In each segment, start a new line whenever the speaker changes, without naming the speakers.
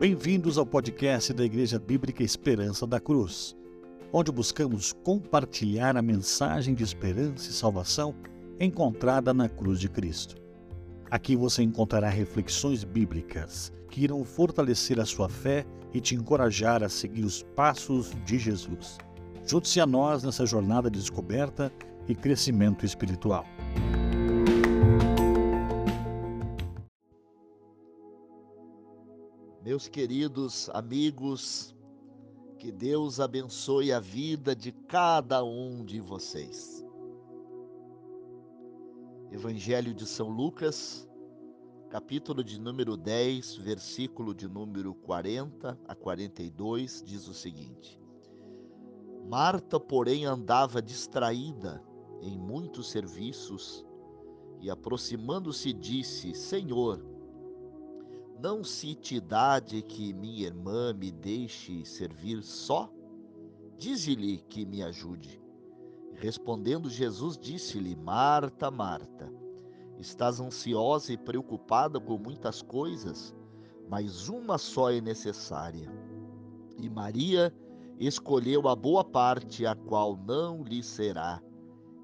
Bem-vindos ao podcast da Igreja Bíblica Esperança da Cruz, onde buscamos compartilhar a mensagem de esperança e salvação encontrada na cruz de Cristo. Aqui você encontrará reflexões bíblicas que irão fortalecer a sua fé e te encorajar a seguir os passos de Jesus. Junte-se a nós nessa jornada de descoberta e crescimento espiritual.
Meus queridos amigos, que Deus abençoe a vida de cada um de vocês. Evangelho de São Lucas, capítulo de número 10, versículo de número 40 a 42, diz o seguinte: Marta, porém, andava distraída em muitos serviços e, aproximando-se, disse: Senhor, não se te dá de que minha irmã me deixe servir só? Dize-lhe que me ajude. Respondendo Jesus, disse-lhe: Marta, Marta, estás ansiosa e preocupada com muitas coisas, mas uma só é necessária. E Maria escolheu a boa parte, a qual não lhe será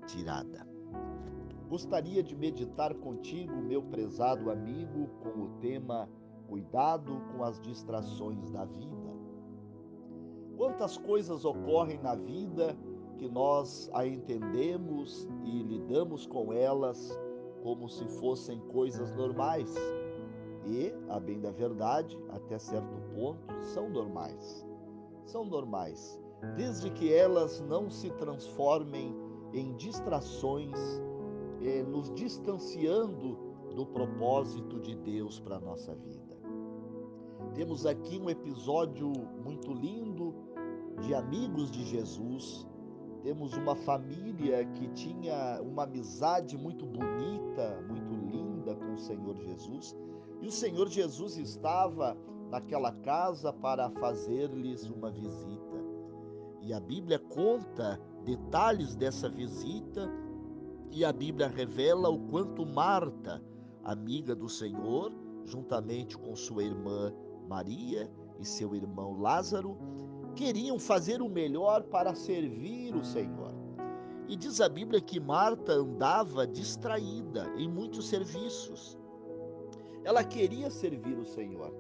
tirada. Gostaria de meditar contigo, meu prezado amigo, com o tema Cuidado com as distrações da vida. Quantas coisas ocorrem na vida que nós a entendemos e lidamos com elas como se fossem coisas normais. E, a bem da verdade, até certo ponto, são normais. São normais, desde que elas não se transformem em distrações, eh, nos distanciando do propósito de Deus para a nossa vida. Temos aqui um episódio muito lindo de amigos de Jesus. Temos uma família que tinha uma amizade muito bonita, muito linda com o Senhor Jesus. E o Senhor Jesus estava naquela casa para fazer-lhes uma visita. E a Bíblia conta detalhes dessa visita e a Bíblia revela o quanto Marta, amiga do Senhor, juntamente com sua irmã Maria e seu irmão Lázaro queriam fazer o melhor para servir o Senhor. E diz a Bíblia que Marta andava distraída em muitos serviços. Ela queria servir o Senhor.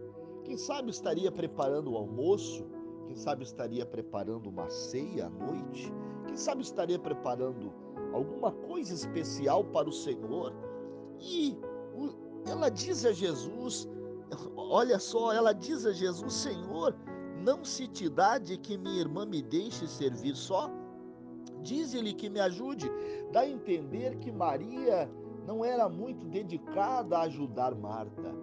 Quem sabe estaria preparando o almoço, quem sabe estaria preparando uma ceia à noite, quem sabe estaria preparando alguma coisa especial para o Senhor. E ela diz a Jesus olha só, ela diz a Jesus: Senhor, não se te dá de que minha irmã me deixe servir só? Diz-lhe que me ajude. Dá a entender que Maria não era muito dedicada a ajudar Marta.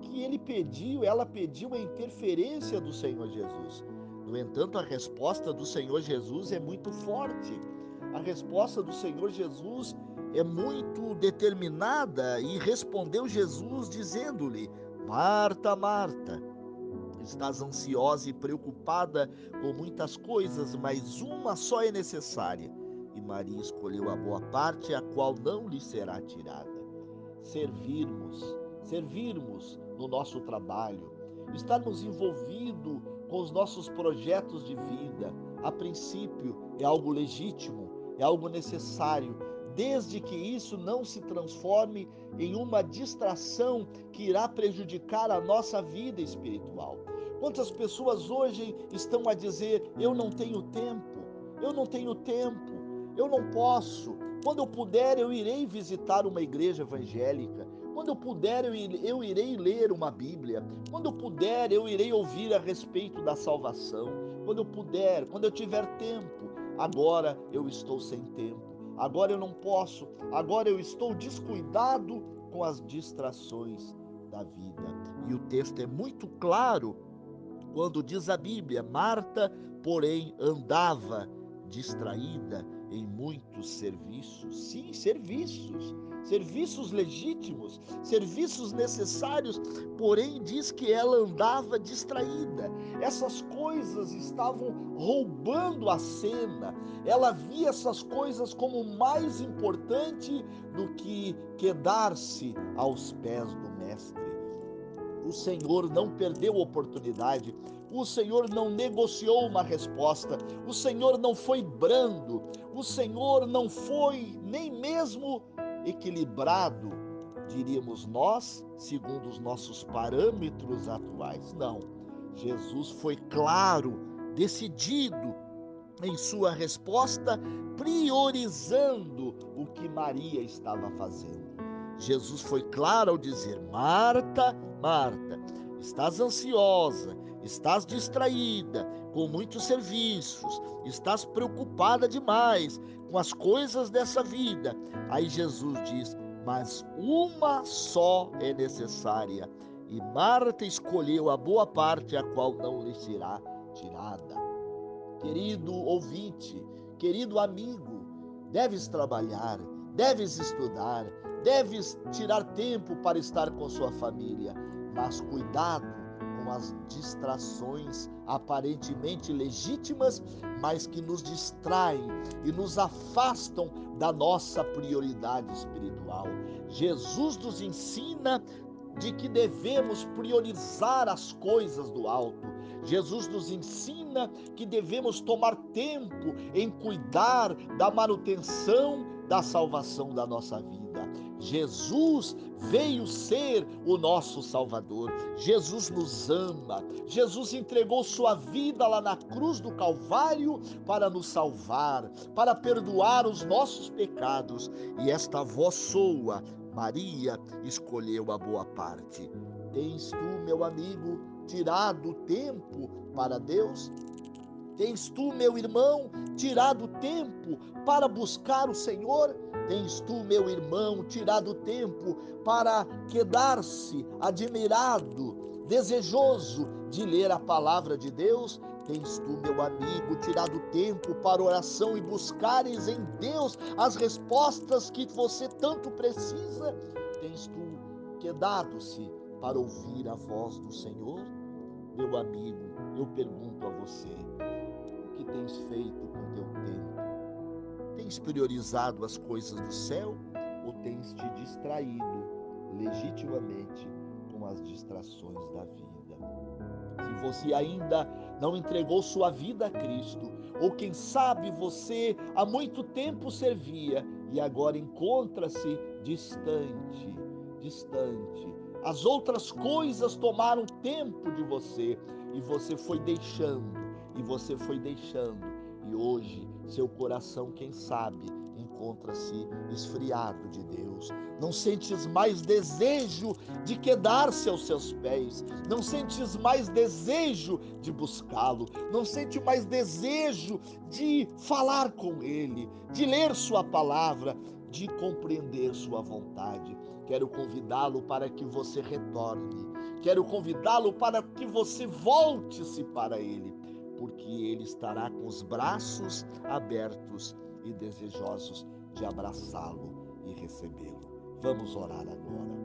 Que ele pediu, ela pediu a interferência do Senhor Jesus. No entanto, a resposta do Senhor Jesus é muito forte. A resposta do Senhor Jesus é muito determinada e respondeu Jesus dizendo-lhe: Marta, Marta, estás ansiosa e preocupada com muitas coisas, mas uma só é necessária. E Maria escolheu a boa parte, a qual não lhe será tirada. Servirmos, servirmos no nosso trabalho, estarmos envolvidos com os nossos projetos de vida, a princípio é algo legítimo, é algo necessário, desde que isso não se transforme em uma distração que irá prejudicar a nossa vida espiritual. Quantas pessoas hoje estão a dizer: eu não tenho tempo, eu não tenho tempo, eu não posso. Quando eu puder, eu irei visitar uma igreja evangélica. Quando eu puder, eu irei ler uma Bíblia. Quando eu puder, eu irei ouvir a respeito da salvação. Quando eu puder, quando eu tiver tempo. Agora eu estou sem tempo agora eu não posso, agora eu estou descuidado com as distrações da vida. E o texto é muito claro quando diz a Bíblia: Marta, porém, andava distraída em muitos serviços. Sim, serviços serviços legítimos, serviços necessários, porém diz que ela andava distraída. Essas coisas estavam roubando a cena. Ela via essas coisas como mais importante do que quedar-se aos pés do mestre. O Senhor não perdeu oportunidade. O Senhor não negociou uma resposta. O Senhor não foi brando. O Senhor não foi nem mesmo equilibrado, diríamos nós, segundo os nossos parâmetros atuais. Não. Jesus foi claro, decidido em sua resposta, priorizando o que Maria estava fazendo. Jesus foi claro ao dizer: Marta, Marta, estás ansiosa, estás distraída com muitos serviços, estás preocupada demais com as coisas dessa vida. Aí Jesus diz: Mas uma só é necessária, e Marta escolheu a boa parte, a qual não lhe será tirada. Querido ouvinte, querido amigo, deves trabalhar, deves estudar, deves tirar tempo para estar com sua família, mas cuidado as distrações aparentemente legítimas, mas que nos distraem e nos afastam da nossa prioridade espiritual. Jesus nos ensina de que devemos priorizar as coisas do alto. Jesus nos ensina que devemos tomar tempo em cuidar da manutenção da salvação da nossa vida. Jesus veio ser o nosso Salvador. Jesus nos ama. Jesus entregou sua vida lá na cruz do Calvário para nos salvar, para perdoar os nossos pecados. E esta voz soa Maria escolheu a boa parte. Tens tu, meu amigo, tirado tempo para Deus? Tens tu, meu irmão, tirado tempo para buscar o Senhor? Tens tu, meu irmão, tirado tempo para quedar-se admirado, desejoso de ler a palavra de Deus? Tens tu, meu amigo, tirado tempo para oração e buscares em Deus as respostas que você tanto precisa? Tens tu quedado-se para ouvir a voz do Senhor? Meu amigo, eu pergunto a você: tens feito com teu tempo? Tens priorizado as coisas do céu ou tens te distraído legitimamente com as distrações da vida? Se você ainda não entregou sua vida a Cristo, ou quem sabe você há muito tempo servia e agora encontra-se distante, distante. As outras coisas tomaram tempo de você e você foi deixando, e você foi deixando, e hoje seu coração, quem sabe, encontra-se esfriado de Deus. Não sentes mais desejo de quedar-se aos seus pés. Não sentes mais desejo de buscá-lo. Não sente mais desejo de falar com Ele, de ler Sua palavra, de compreender Sua vontade. Quero convidá-lo para que você retorne. Quero convidá-lo para que você volte-se para Ele, porque Ele estará com os braços abertos e desejosos de abraçá-lo e recebê-lo. Vamos orar agora.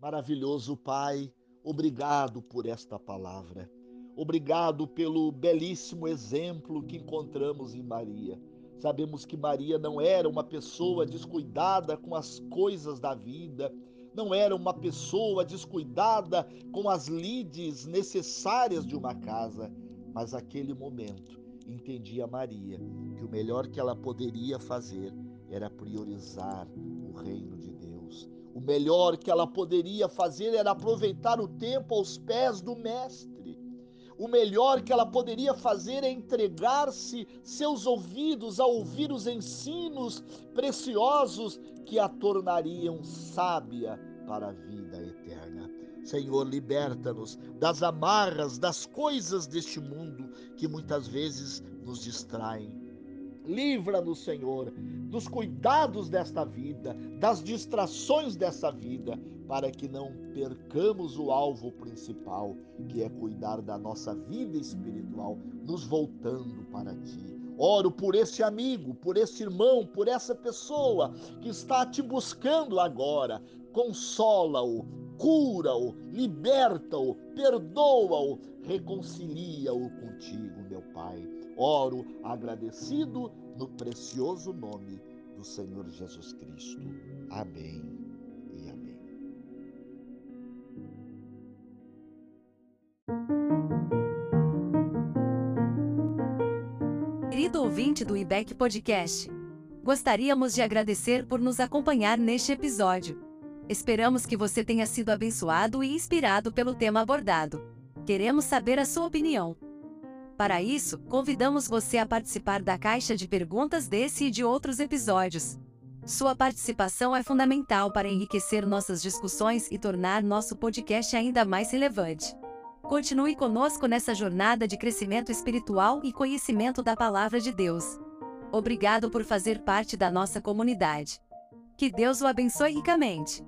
Maravilhoso Pai, obrigado por esta palavra. Obrigado pelo belíssimo exemplo que encontramos em Maria. Sabemos que Maria não era uma pessoa descuidada com as coisas da vida, não era uma pessoa descuidada com as lides necessárias de uma casa mas aquele momento entendia Maria que o melhor que ela poderia fazer era priorizar o reino de Deus. O melhor que ela poderia fazer era aproveitar o tempo aos pés do Mestre. O melhor que ela poderia fazer é entregar-se seus ouvidos a ouvir os ensinos preciosos que a tornariam sábia para a vida eterna. Senhor, liberta-nos das amarras, das coisas deste mundo que muitas vezes nos distraem. Livra-nos, Senhor, dos cuidados desta vida, das distrações dessa vida, para que não percamos o alvo principal, que é cuidar da nossa vida espiritual, nos voltando para Ti. Oro por esse amigo, por esse irmão, por essa pessoa que está te buscando agora. Consola-o, cura-o, liberta-o, perdoa-o, reconcilia-o contigo, meu Pai. Oro agradecido no precioso nome do Senhor Jesus Cristo. Amém e amém.
Querido ouvinte do IBEC Podcast, gostaríamos de agradecer por nos acompanhar neste episódio. Esperamos que você tenha sido abençoado e inspirado pelo tema abordado. Queremos saber a sua opinião. Para isso, convidamos você a participar da caixa de perguntas desse e de outros episódios. Sua participação é fundamental para enriquecer nossas discussões e tornar nosso podcast ainda mais relevante. Continue conosco nessa jornada de crescimento espiritual e conhecimento da Palavra de Deus. Obrigado por fazer parte da nossa comunidade. Que Deus o abençoe ricamente.